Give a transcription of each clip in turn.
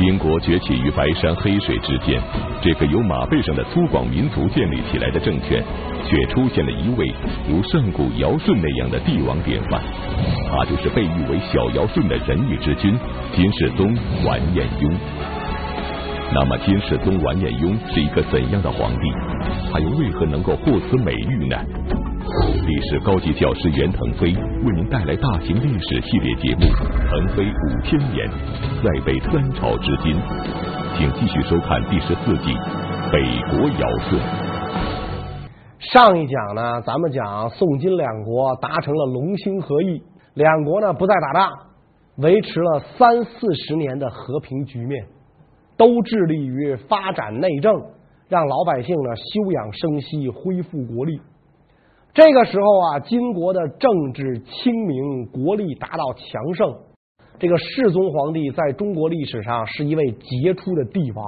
英国崛起于白山黑水之间，这个由马背上的粗犷民族建立起来的政权，却出现了一位如上古尧舜那样的帝王典范，他就是被誉为小尧舜的仁义之君金世宗完颜雍。那么金世宗完颜雍是一个怎样的皇帝？他又为何能够获此美誉呢？历史高级教师袁腾飞为您带来大型历史系列节目《腾飞五千年》，再北三朝至今，请继续收看第十四集《北国尧舜》。上一讲呢，咱们讲宋金两国达成了龙兴和议，两国呢不再打仗，维持了三四十年的和平局面，都致力于发展内政，让老百姓呢休养生息，恢复国力。这个时候啊，金国的政治清明，国力达到强盛。这个世宗皇帝在中国历史上是一位杰出的帝王，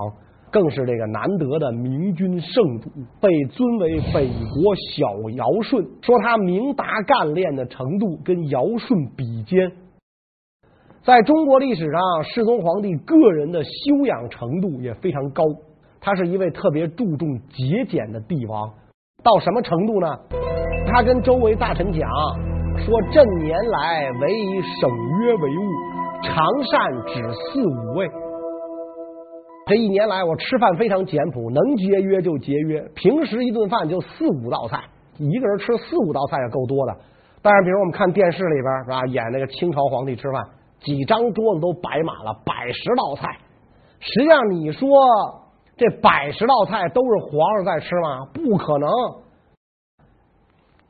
更是这个难得的明君圣主，被尊为北国小尧舜，说他明达干练的程度跟尧舜比肩。在中国历史上，世宗皇帝个人的修养程度也非常高，他是一位特别注重节俭的帝王，到什么程度呢？他跟周围大臣讲说：“朕年来唯以省约为务，常善止四五味。这一年来，我吃饭非常简朴，能节约就节约。平时一顿饭就四五道菜，一个人吃四五道菜也够多的。但是，比如我们看电视里边是吧，演那个清朝皇帝吃饭，几张桌子都摆满了百十道菜。实际上，你说这百十道菜都是皇上在吃吗？不可能。”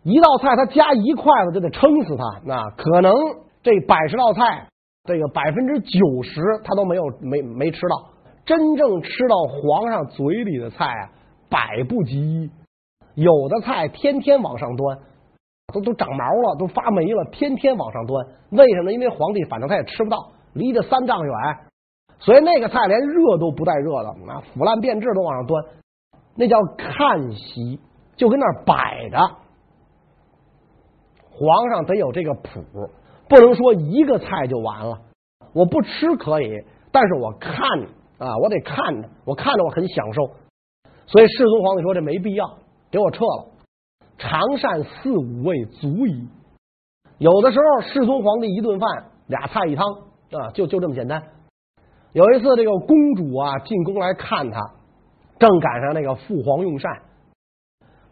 一道菜他加一筷子就得撑死他，那可能这百十道菜，这个百分之九十他都没有没没吃到，真正吃到皇上嘴里的菜啊，百不及一。有的菜天天往上端，都都长毛了，都发霉了，天天往上端。为什么？因为皇帝反正他也吃不到，离得三丈远，所以那个菜连热都不带热的，那腐烂变质都往上端，那叫看席，就跟那摆着。皇上得有这个谱，不能说一个菜就完了。我不吃可以，但是我看啊，我得看着，我看着我很享受。所以世宗皇帝说这没必要，给我撤了。常膳四五味足矣。有的时候世宗皇帝一顿饭俩菜一汤啊，就就这么简单。有一次这个公主啊进宫来看他，正赶上那个父皇用膳，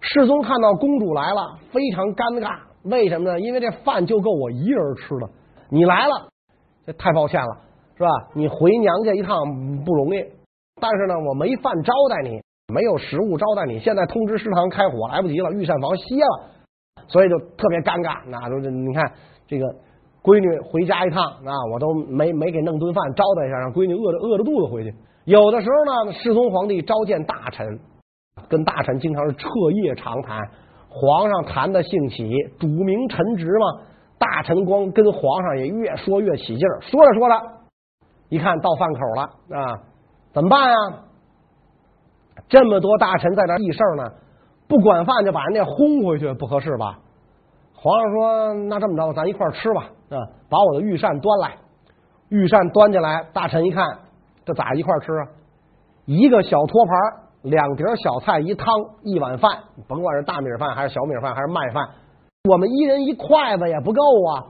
世宗看到公主来了，非常尴尬。为什么呢？因为这饭就够我一人吃了。你来了，这太抱歉了，是吧？你回娘家一趟不容易，但是呢，我没饭招待你，没有食物招待你。现在通知食堂开火来不及了，御膳房歇了，所以就特别尴尬。那都是你看这个闺女回家一趟啊，我都没没给弄顿饭招待一下，让闺女饿着饿着肚子回去。有的时候呢，世宗皇帝召见大臣，跟大臣经常是彻夜长谈。皇上谈的兴起，主明臣直嘛，大臣光跟皇上也越说越起劲儿，说着说着，一看到饭口了啊，怎么办呀？这么多大臣在那议事呢，不管饭就把人家轰回去，不合适吧？皇上说：“那这么着，咱一块儿吃吧。”啊，把我的御膳端来，御膳端进来，大臣一看，这咋一块儿吃啊？一个小托盘。两碟小菜，一汤，一碗饭，甭管是大米饭还是小米饭还是麦饭，我们一人一筷子也不够啊，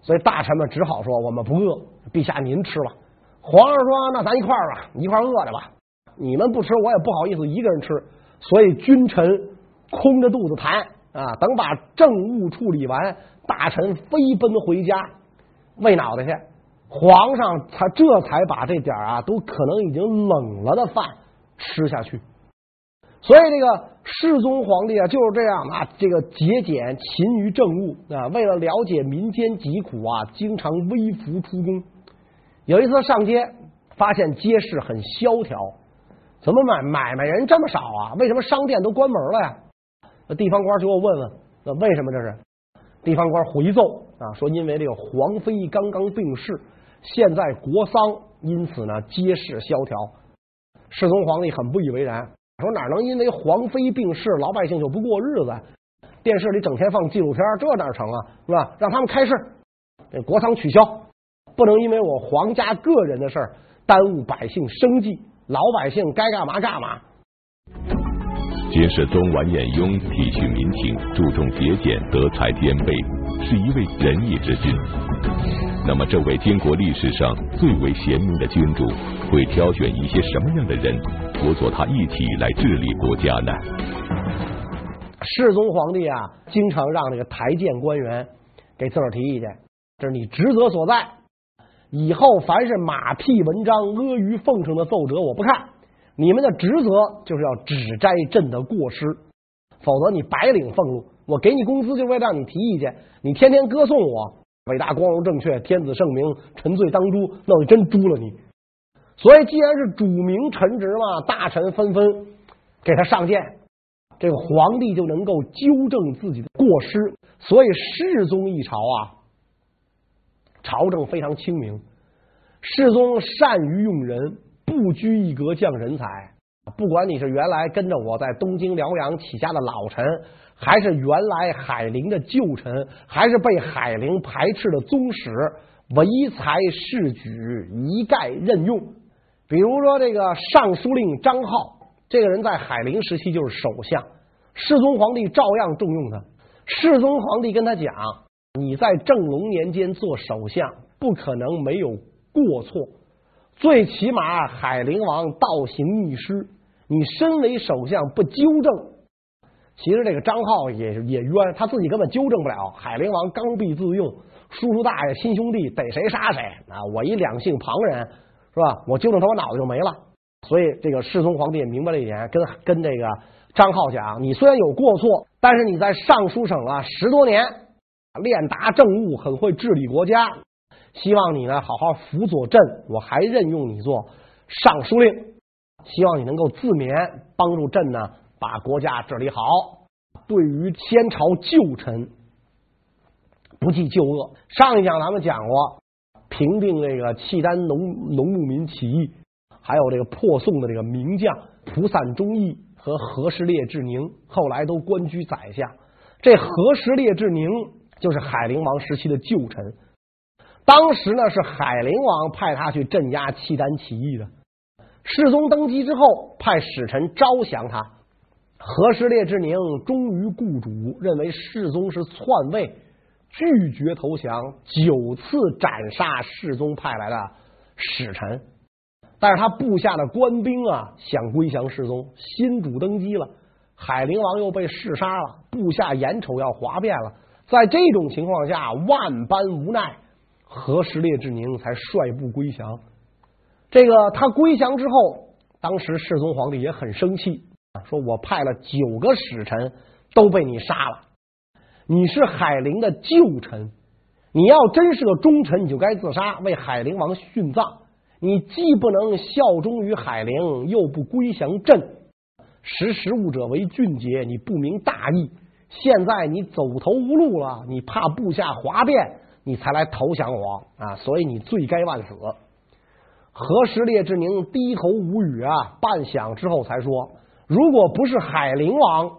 所以大臣们只好说我们不饿，陛下您吃吧。皇上说那咱一块儿吧，一块儿饿着吧。你们不吃我也不好意思一个人吃，所以君臣空着肚子谈啊，等把政务处理完，大臣飞奔回家喂脑袋去。皇上他这才把这点啊都可能已经冷了的饭。吃下去，所以这个世宗皇帝啊就是这样啊，这个节俭勤于政务啊，为了了解民间疾苦啊，经常微服出宫。有一次上街，发现街市很萧条，怎么买买卖人这么少啊？为什么商店都关门了呀？那地方官就给我问问，那为什么这是？地方官回奏啊，说因为这个皇妃刚刚病逝，现在国丧，因此呢街市萧条。世宗皇帝很不以为然，说哪能因为皇妃病逝，老百姓就不过日子？电视里整天放纪录片，这哪成啊？是吧？让他们开市，这国丧取消，不能因为我皇家个人的事儿耽误百姓生计，老百姓该干嘛干嘛。金世宗完颜雍体恤民情，注重节俭，德才兼备，是一位仁义之君。那么，这位金国历史上最为贤明的君主，会挑选一些什么样的人辅佐他一起来治理国家呢？世宗皇帝啊，经常让这个台谏官员给自个儿提意见，这是你职责所在。以后凡是马屁文章、阿谀奉承的奏折，我不看。你们的职责就是要指摘朕的过失，否则你白领俸禄。我给你工资就为了让你提意见，你天天歌颂我伟大、光荣、正确、天子圣明、臣罪当诛，那我真诛了你。所以，既然是主明臣职嘛，大臣纷纷给他上谏，这个皇帝就能够纠正自己的过失。所以，世宗一朝啊，朝政非常清明，世宗善于用人。不拘一格降人才，不管你是原来跟着我在东京辽阳起家的老臣，还是原来海陵的旧臣，还是被海陵排斥的宗室，唯才是举一概任用。比如说这个尚书令张浩，这个人在海陵时期就是首相，世宗皇帝照样重用他。世宗皇帝跟他讲：“你在正隆年间做首相，不可能没有过错。”最起码海陵王倒行逆施，你身为首相不纠正，其实这个张浩也也冤，他自己根本纠正不了。海陵王刚愎自用，叔叔大爷亲兄弟逮谁杀谁啊！我一两姓旁人是吧？我纠正他，我脑子就没了。所以这个世宗皇帝也明白这一点，跟跟这个张浩讲：你虽然有过错，但是你在尚书省啊十多年，练达政务，很会治理国家。希望你呢好好辅佐朕，我还任用你做尚书令，希望你能够自勉，帮助朕呢把国家治理好。对于先朝旧臣，不计旧恶。上一讲咱们讲过，平定这个契丹农农牧民起义，还有这个破宋的这个名将蒲散忠义和何时烈志宁，后来都官居宰相。这何时烈志宁就是海陵王时期的旧臣。当时呢，是海陵王派他去镇压契丹起义的。世宗登基之后，派使臣招降他。何时烈志宁忠于故主，认为世宗是篡位，拒绝投降，九次斩杀世宗派来的使臣。但是他部下的官兵啊，想归降世宗。新主登基了，海陵王又被弑杀了，部下眼瞅要哗变了。在这种情况下，万般无奈。何时烈志宁才率部归降。这个他归降之后，当时世宗皇帝也很生气，说我派了九个使臣都被你杀了。你是海陵的旧臣，你要真是个忠臣，你就该自杀，为海陵王殉葬。你既不能效忠于海陵，又不归降朕，识时务者为俊杰。你不明大义，现在你走投无路了，你怕部下哗变。你才来投降我啊！所以你罪该万死。何时烈志宁低头无语啊，半晌之后才说：“如果不是海陵王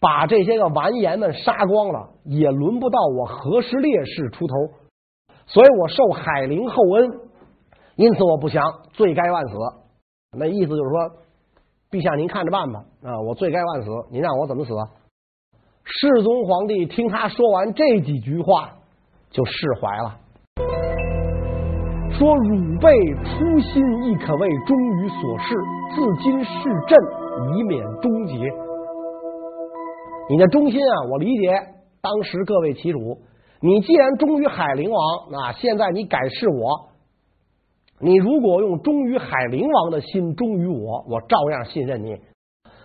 把这些个完颜们杀光了，也轮不到我何时烈士出头。所以我受海陵厚恩，因此我不降，罪该万死。那意思就是说，陛下您看着办吧啊！我罪该万死，您让我怎么死？”世宗皇帝听他说完这几句话。就释怀了，说汝辈初心亦可谓忠于所事，自今是朕，以免终结。你的忠心啊，我理解。当时各为其主，你既然忠于海陵王，那现在你改是我，你如果用忠于海陵王的心忠于我，我照样信任你。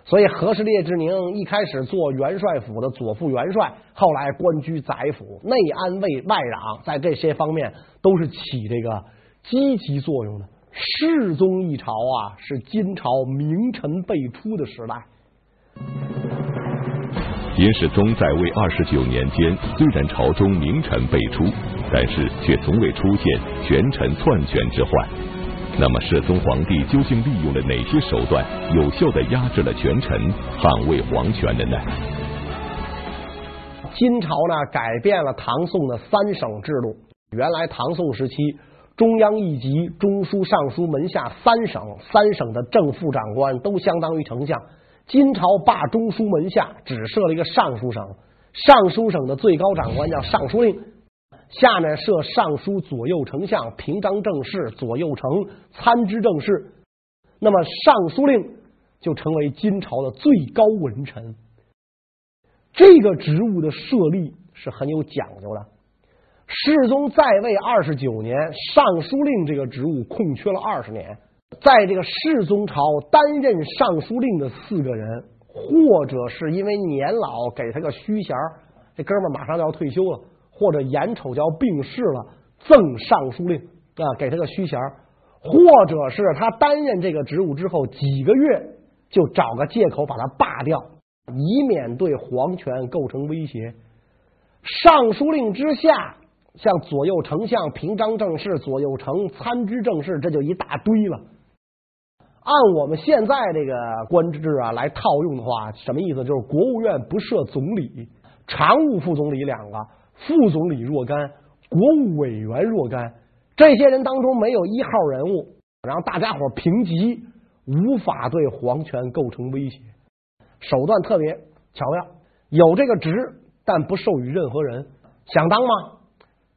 所以，何时烈志宁一开始做元帅府的左副元帅，后来官居宰府，内安卫外攘，在这些方面都是起这个积极作用的。世宗一朝啊，是金朝名臣辈出的时代。金世宗在位二十九年间，虽然朝中名臣辈出，但是却从未出现权臣篡权之患。那么世宗皇帝究竟利用了哪些手段，有效地压制了权臣，捍卫皇权的呢？金朝呢，改变了唐宋的三省制度。原来唐宋时期，中央一级、中书、尚书门下三省，三省的正副长官都相当于丞相。金朝罢中书门下，只设了一个尚书省。尚书省的最高长官叫尚书令，下面设尚书左右丞相、平章政事、左右丞、参知政事。那么尚书令就成为金朝的最高文臣。这个职务的设立是很有讲究的。世宗在位二十九年，尚书令这个职务空缺了二十年。在这个世宗朝担任尚书令的四个人，或者是因为年老给他个虚衔，这哥们马上就要退休了，或者眼瞅就要病逝了，赠尚书令啊，给他个虚衔，或者是他担任这个职务之后几个月就找个借口把他罢掉，以免对皇权构成威胁。尚书令之下。像左右丞相、平章政事、左右丞、参知政事，这就一大堆了。按我们现在这个官制啊来套用的话，什么意思？就是国务院不设总理，常务副总理两个，副总理若干，国务委员若干。这些人当中没有一号人物，然后大家伙平级，无法对皇权构成威胁，手段特别巧妙。有这个职，但不授予任何人。想当吗？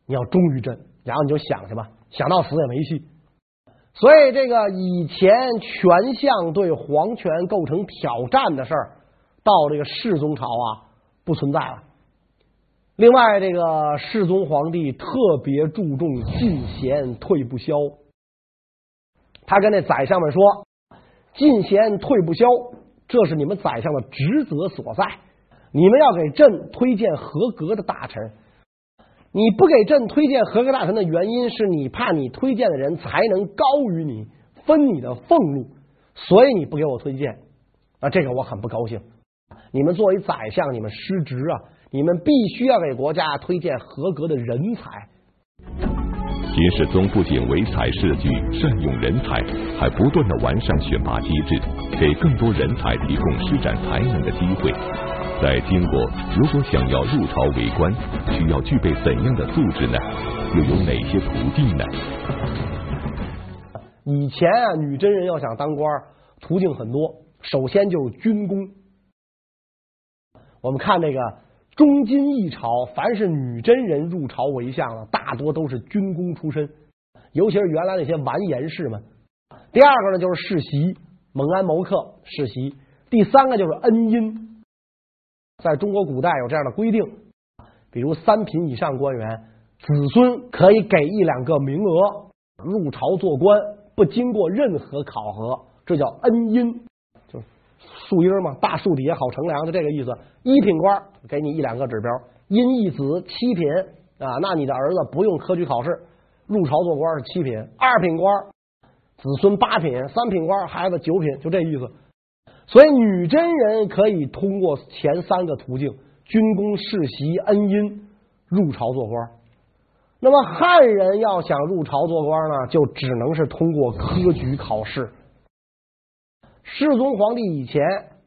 你要忠于朕，然后你就想去吧，想到死也没戏。所以这个以前权相对皇权构成挑战的事儿，到这个世宗朝啊不存在了。另外，这个世宗皇帝特别注重进贤退不消，他跟那宰相们说：“进贤退不消，这是你们宰相的职责所在，你们要给朕推荐合格的大臣。”你不给朕推荐合格大臣的原因是你怕你推荐的人才能高于你，分你的俸禄，所以你不给我推荐啊，这个我很不高兴。你们作为宰相，你们失职啊，你们必须要给国家推荐合格的人才。金世宗不仅唯才是举，善用人才，还不断的完善选拔机制，给更多人才提供施展才能的机会。在金国，如果想要入朝为官，需要具备怎样的素质呢？又有哪些途径呢？以前啊，女真人要想当官，途径很多。首先就是军功。我们看那个中金一朝，凡是女真人入朝为相的，大多都是军功出身，尤其是原来那些完颜氏们。第二个呢，就是世袭，蒙安谋克世袭。第三个就是恩荫。在中国古代有这样的规定，比如三品以上官员子孙可以给一两个名额入朝做官，不经过任何考核，这叫恩荫，就是树荫嘛，大树底下好乘凉，就这个意思。一品官给你一两个指标，荫一子七品啊，那你的儿子不用科举考试入朝做官是七品，二品官子孙八品，三品官孩子九品，就这意思。所以女真人可以通过前三个途径：军功、世袭、恩荫入朝做官。那么汉人要想入朝做官呢，就只能是通过科举考试。世宗皇帝以前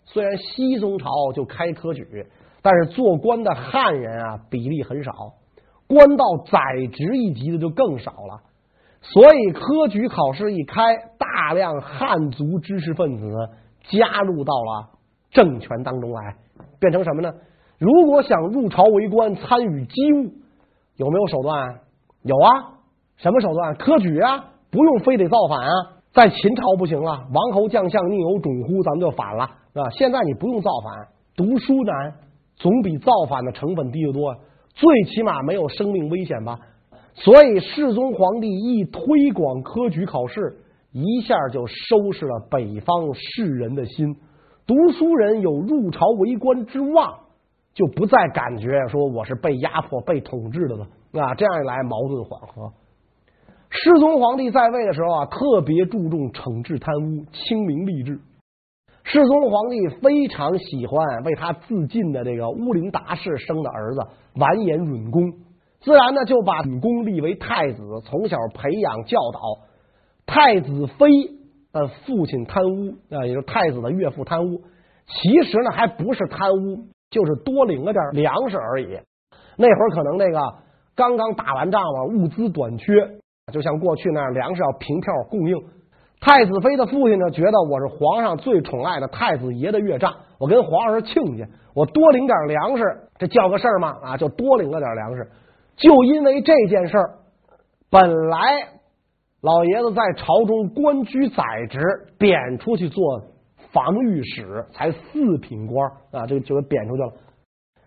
虽然西宗朝就开科举，但是做官的汉人啊比例很少，官到宰执一级的就更少了。所以科举考试一开，大量汉族知识分子。加入到了政权当中来，变成什么呢？如果想入朝为官，参与机务，有没有手段？有啊，什么手段？科举啊，不用非得造反啊。在秦朝不行了，王侯将相宁有种乎？咱们就反了，是吧？现在你不用造反，读书难，总比造反的成本低得多，最起码没有生命危险吧。所以世宗皇帝一推广科举考试。一下就收拾了北方士人的心，读书人有入朝为官之望，就不再感觉说我是被压迫、被统治的了啊！这样一来，矛盾缓和。世宗皇帝在位的时候啊，特别注重惩治贪污、清明吏治。世宗皇帝非常喜欢为他自尽的这个乌林达氏生的儿子完颜允恭，自然呢就把允恭立为太子，从小培养教导。太子妃的父亲贪污啊，也就是太子的岳父贪污。其实呢，还不是贪污，就是多领了点粮食而已。那会儿可能那个刚刚打完仗了，物资短缺，就像过去那样，粮食要凭票供应。太子妃的父亲呢，觉得我是皇上最宠爱的太子爷的岳丈，我跟皇上是亲家，我多领点粮食，这叫个事儿吗？啊，就多领了点粮食。就因为这件事儿，本来老爷子在朝中官居宰职，贬出去做防御使，才四品官啊，这个就给贬出去了。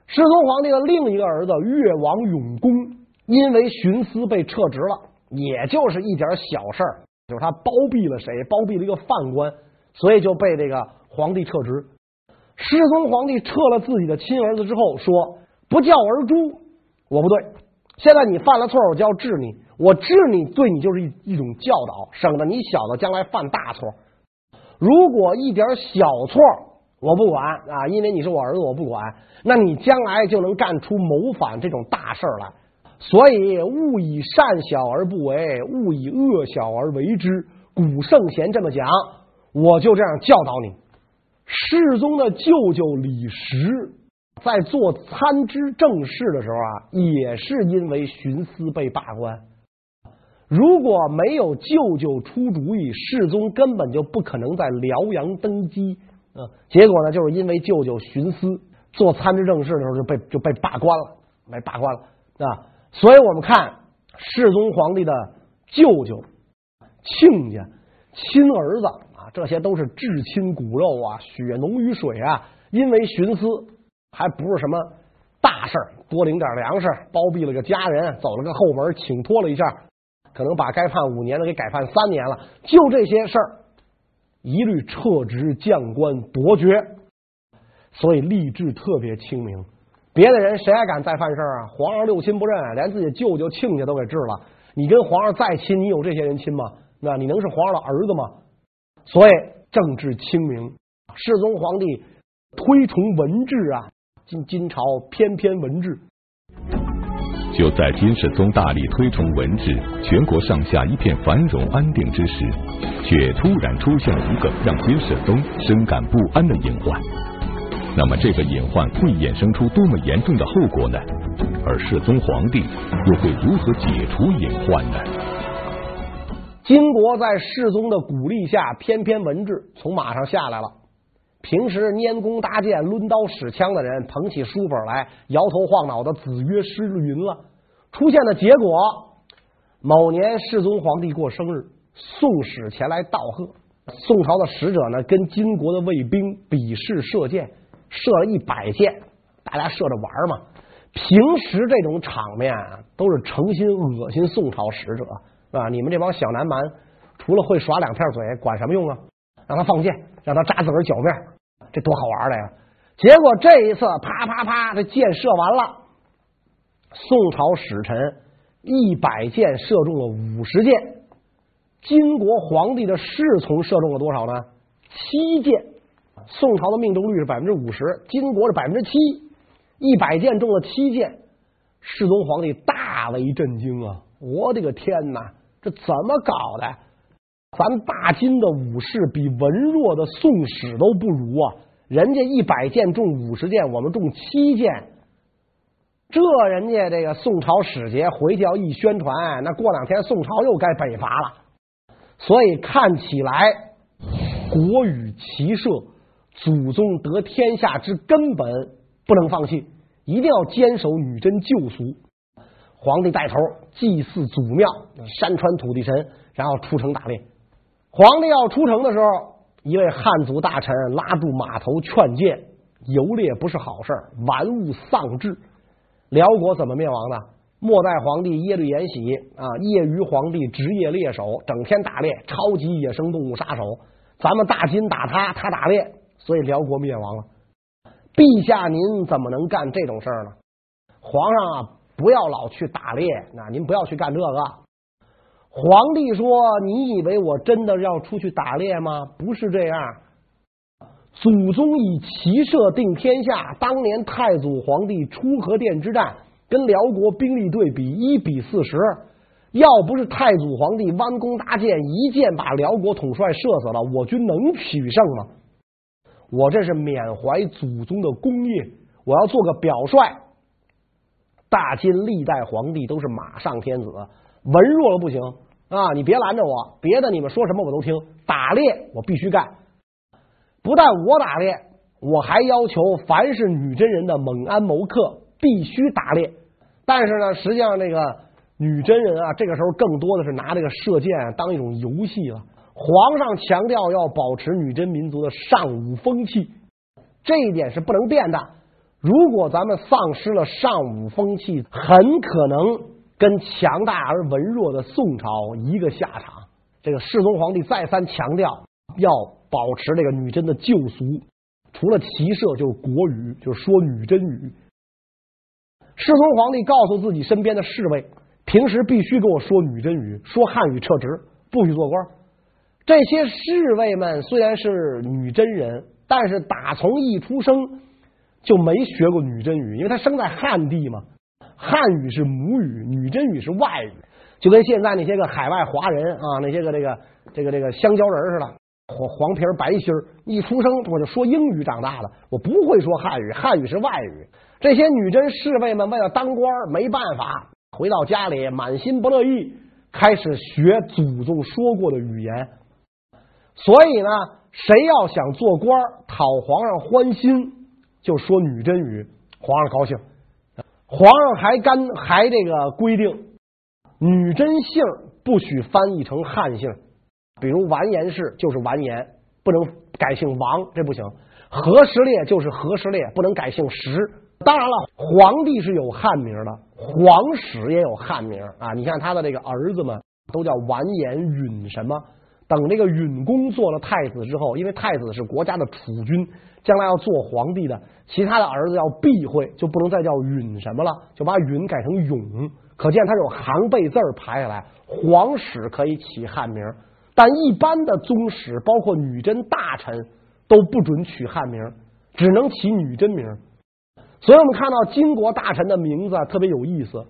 世宗皇帝的另一个儿子越王永恭，因为徇私被撤职了，也就是一点小事儿，就是他包庇了谁，包庇了一个犯官，所以就被这个皇帝撤职。世宗皇帝撤了自己的亲儿子之后，说：“不教而诛，我不对。现在你犯了错，我就要治你。我治你，对你就是一一种教导，省得你小子将来犯大错。如果一点小错。”我不管啊，因为你是我儿子，我不管。那你将来就能干出谋反这种大事来。所以勿以善小而不为，勿以恶小而为之。古圣贤这么讲，我就这样教导你。世宗的舅舅李实在做参知政事的时候啊，也是因为徇私被罢官。如果没有舅舅出主意，世宗根本就不可能在辽阳登基。嗯，结果呢，就是因为舅舅徇私做参知政事的时候就被就被罢官了，被罢官了啊！所以我们看世宗皇帝的舅舅、亲家、亲儿子啊，这些都是至亲骨肉啊，血浓于水啊。因为徇私还不是什么大事儿，多领点粮食，包庇了个家人，走了个后门，请托了一下，可能把该判五年的给改判三年了，就这些事儿。一律撤职降官夺爵，所以吏治特别清明。别的人谁还敢再犯事儿啊？皇上六亲不认，连自己舅舅亲家都给治了。你跟皇上再亲，你有这些人亲吗？那你能是皇上的儿子吗？所以政治清明，世宗皇帝推崇文治啊，今今朝翩翩文治。就在金世宗大力推崇文治，全国上下一片繁荣安定之时，却突然出现了一个让金世宗深感不安的隐患。那么，这个隐患会衍生出多么严重的后果呢？而世宗皇帝又会如何解除隐患呢？金国在世宗的鼓励下，翩翩文治从马上下来了。平时拈弓搭箭、抡刀使枪的人，捧起书本来，摇头晃脑的子曰诗云了。出现的结果，某年世宗皇帝过生日，宋使前来道贺。宋朝的使者呢，跟金国的卫兵比试射箭，射了一百箭，大家射着玩嘛。平时这种场面啊都是诚心恶心宋朝使者，是吧？你们这帮小南蛮，除了会耍两片嘴，管什么用啊？让他放箭，让他扎自个儿脚面。这多好玩的呀！结果这一次，啪啪啪，这箭射完了，宋朝使臣一百箭射中了五十箭，金国皇帝的侍从射中了多少呢？七箭。宋朝的命中率是百分之五十，金国是百分之七，一百箭中了七箭，世宗皇帝大为震惊啊！我的个天哪，这怎么搞的？咱大金的武士比文弱的宋使都不如啊！人家一百箭中五十箭，我们中七箭，这人家这个宋朝使节回去要一宣传，那过两天宋朝又该北伐了。所以看起来，国与骑射，祖宗得天下之根本不能放弃，一定要坚守女真旧俗。皇帝带头祭祀祖庙，山川土地神，然后出城打猎。皇帝要出城的时候，一位汉族大臣拉住马头劝谏：游猎不是好事，玩物丧志。辽国怎么灭亡的？末代皇帝耶律延禧啊，业余皇帝职业猎手，整天打猎，超级野生动物杀手。咱们大金打他，他打猎，所以辽国灭亡了。陛下，您怎么能干这种事儿呢？皇上啊，不要老去打猎，那您不要去干这个。皇帝说：“你以为我真的要出去打猎吗？不是这样。祖宗以骑射定天下。当年太祖皇帝出河店之战，跟辽国兵力对比一比四十，要不是太祖皇帝弯弓搭箭，一箭把辽国统帅射死了，我军能取胜吗？我这是缅怀祖宗的功业，我要做个表率。大金历代皇帝都是马上天子，文弱了不行。”啊，你别拦着我，别的你们说什么我都听。打猎我必须干，不但我打猎，我还要求凡是女真人的猛安谋克必须打猎。但是呢，实际上这个女真人啊，这个时候更多的是拿这个射箭当一种游戏了。皇上强调要保持女真民族的尚武风气，这一点是不能变的。如果咱们丧失了尚武风气，很可能跟强大而文弱的宋朝一个下场。这个世宗皇帝再三强调要保持这个女真的旧俗，除了骑射就是国语，就是说女真语。世宗皇帝告诉自己身边的侍卫，平时必须跟我说女真语，说汉语撤职，不许做官。这些侍卫们虽然是女真人，但是打从一出生。就没学过女真语，因为他生在汉地嘛。汉语是母语，女真语是外语，就跟现在那些个海外华人啊，那些个这个这个这个香蕉人似的，黄黄皮白心儿，一出生我就说英语长大的，我不会说汉语，汉语是外语。这些女真侍卫们为了当官，没办法，回到家里满心不乐意，开始学祖宗说过的语言。所以呢，谁要想做官，讨皇上欢心。就说女真语，皇上高兴。皇上还干还这个规定，女真姓不许翻译成汉姓，比如完颜氏就是完颜，不能改姓王，这不行。和时烈就是和时烈，不能改姓石。当然了，皇帝是有汉名的，皇室也有汉名啊。你像他的这个儿子们都叫完颜允什么。等这个允公做了太子之后，因为太子是国家的储君，将来要做皇帝的，其他的儿子要避讳，就不能再叫允什么了，就把允改成永。可见他有行辈字儿排下来，皇室可以起汉名，但一般的宗室，包括女真大臣都不准取汉名，只能起女真名。所以我们看到金国大臣的名字特别有意思，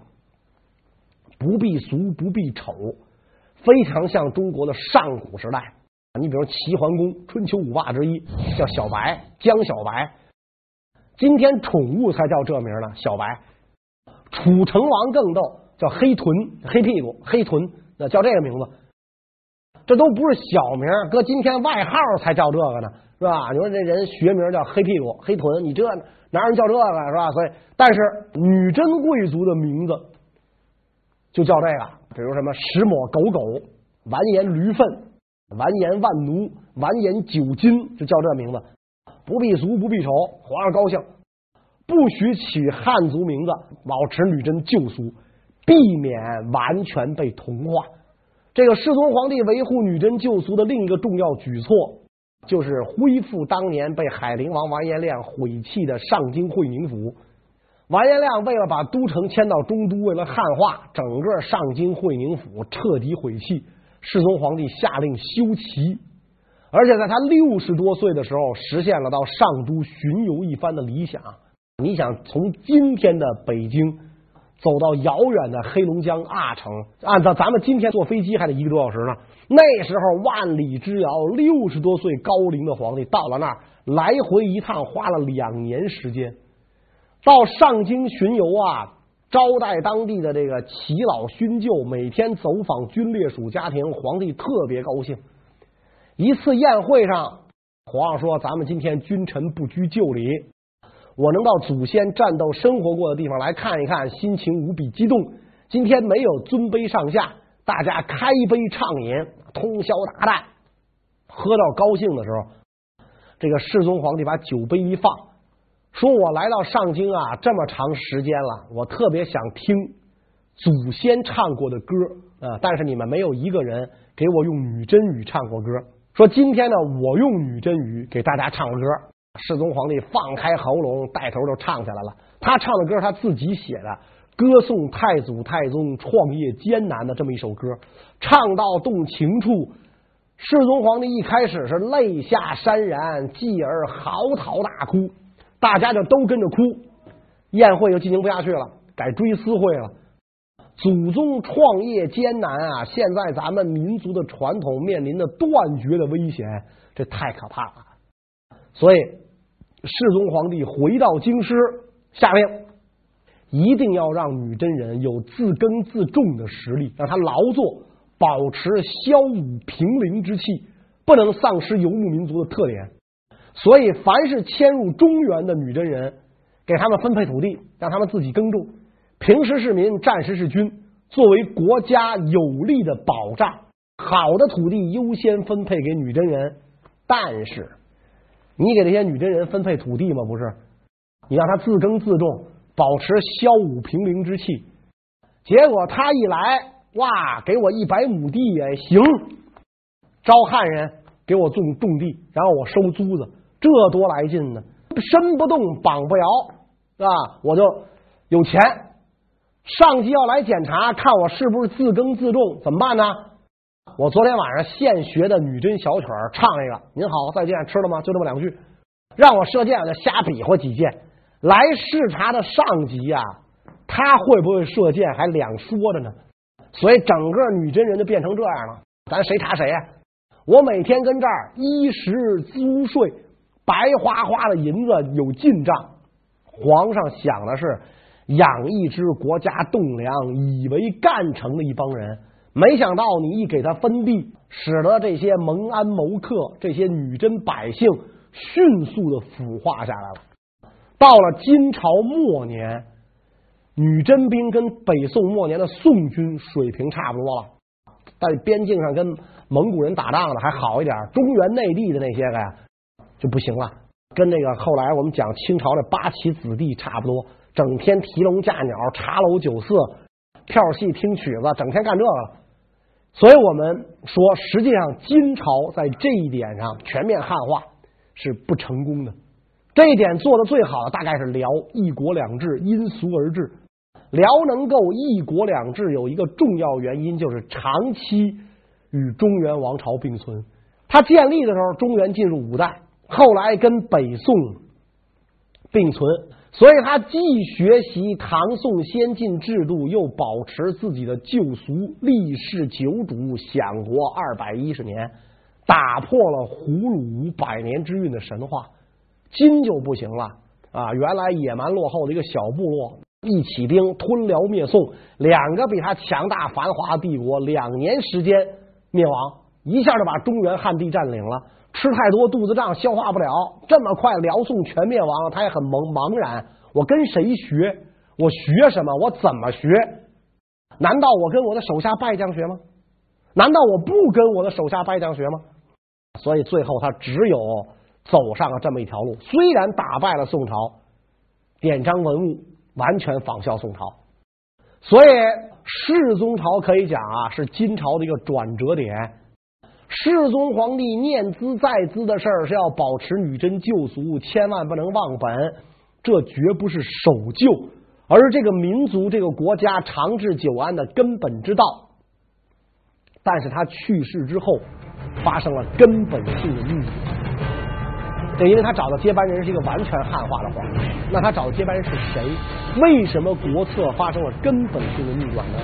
不避俗，不避丑。非常像中国的上古时代，你比如齐桓公，春秋五霸之一，叫小白，江小白。今天宠物才叫这名呢，小白。楚成王更逗，叫黑臀，黑屁股，黑臀，那叫这个名字。这都不是小名，搁今天外号才叫这个呢，是吧？你说这人学名叫黑屁股、黑臀，你这哪有人叫这个是吧？所以，但是女真贵族的名字就叫这个。比如什么石抹狗狗、完颜驴粪、完颜万奴、完颜九斤，就叫这名字。不避俗，不避丑，皇上高兴，不许取汉族名字，保持女真旧俗，避免完全被同化。这个世宗皇帝维护女真旧俗的另一个重要举措，就是恢复当年被海陵王完颜亮毁弃的上京会宁府。完颜亮为了把都城迁到中都，为了汉化，整个上京会宁府彻底毁弃。世宗皇帝下令修齐，而且在他六十多岁的时候，实现了到上都巡游一番的理想。你想从今天的北京走到遥远的黑龙江阿城，按照咱们今天坐飞机还得一个多小时呢。那时候万里之遥，六十多岁高龄的皇帝到了那儿，来回一趟花了两年时间。到上京巡游啊，招待当地的这个耆老勋旧，每天走访军烈属家庭，皇帝特别高兴。一次宴会上，皇上说：“咱们今天君臣不拘旧礼，我能到祖先战斗生活过的地方来看一看，心情无比激动。今天没有尊卑上下，大家开杯畅饮，通宵达旦，喝到高兴的时候，这个世宗皇帝把酒杯一放。”说我来到上京啊，这么长时间了，我特别想听祖先唱过的歌啊，但是你们没有一个人给我用女真语唱过歌。说今天呢，我用女真语给大家唱歌。世宗皇帝放开喉咙，带头就唱起来了。他唱的歌他自己写的，歌颂太祖太宗创业艰难的这么一首歌。唱到动情处，世宗皇帝一开始是泪下潸然，继而嚎啕大哭。大家就都跟着哭，宴会就进行不下去了，改追思会了。祖宗创业艰难啊，现在咱们民族的传统面临的断绝的危险，这太可怕了。所以世宗皇帝回到京师，下令一定要让女真人有自耕自种的实力，让他劳作，保持骁武平陵之气，不能丧失游牧民族的特点。所以，凡是迁入中原的女真人，给他们分配土地，让他们自己耕种。平时是民，战时是军，作为国家有力的保障。好的土地优先分配给女真人。但是，你给这些女真人分配土地吗？不是，你让他自耕自种，保持骁武平陵之气。结果他一来，哇，给我一百亩地，也，行，招汉人给我种种地，然后我收租子，这多来劲呢！身不动，绑不摇。是吧，我就有钱。上级要来检查，看我是不是自耕自种，怎么办呢？我昨天晚上现学的女真小曲儿唱一个。您好，再见，吃了吗？就这么两句，让我射箭，我就瞎比划几箭。来视察的上级呀、他会不会射箭还两说着呢。所以整个女真人就变成这样了，咱谁查谁呀？我每天跟这儿衣食租税，白花花的银子有进账。皇上想的是养一支国家栋梁，以为干成的一帮人，没想到你一给他分地，使得这些蒙安谋克、这些女真百姓迅速的腐化下来了。到了金朝末年，女真兵跟北宋末年的宋军水平差不多了，在边境上跟蒙古人打仗的还好一点，中原内地的那些个呀就不行了。跟那个后来我们讲清朝的八旗子弟差不多，整天提笼架鸟、茶楼酒肆、跳戏听曲子，整天干这个。所以我们说，实际上金朝在这一点上全面汉化是不成功的。这一点做的最好的大概是辽一国两制，因俗而治。辽能够一国两制有一个重要原因，就是长期与中原王朝并存。它建立的时候，中原进入五代。后来跟北宋并存，所以他既学习唐宋先进制度，又保持自己的旧俗，历世九主，享国二百一十年，打破了胡虏百年之运的神话。金就不行了啊！原来野蛮落后的一个小部落，一起兵吞辽灭宋，两个比他强大繁华的帝国，两年时间灭亡，一下就把中原汉地占领了。吃太多肚子胀，消化不了。这么快，辽宋全灭亡了，他也很茫茫然。我跟谁学？我学什么？我怎么学？难道我跟我的手下败将学吗？难道我不跟我的手下败将学吗？所以最后他只有走上了这么一条路。虽然打败了宋朝，典章文物完全仿效宋朝，所以世宗朝可以讲啊，是金朝的一个转折点。世宗皇帝念兹在兹的事儿是要保持女真旧俗，千万不能忘本，这绝不是守旧，而是这个民族、这个国家长治久安的根本之道。但是他去世之后，发生了根本性的逆转。对因为他找的接班人是一个完全汉化的皇帝，那他找的接班人是谁？为什么国策发生了根本性的逆转呢？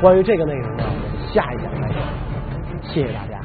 关于这个内容呢，我们下一讲再讲。谢谢大家。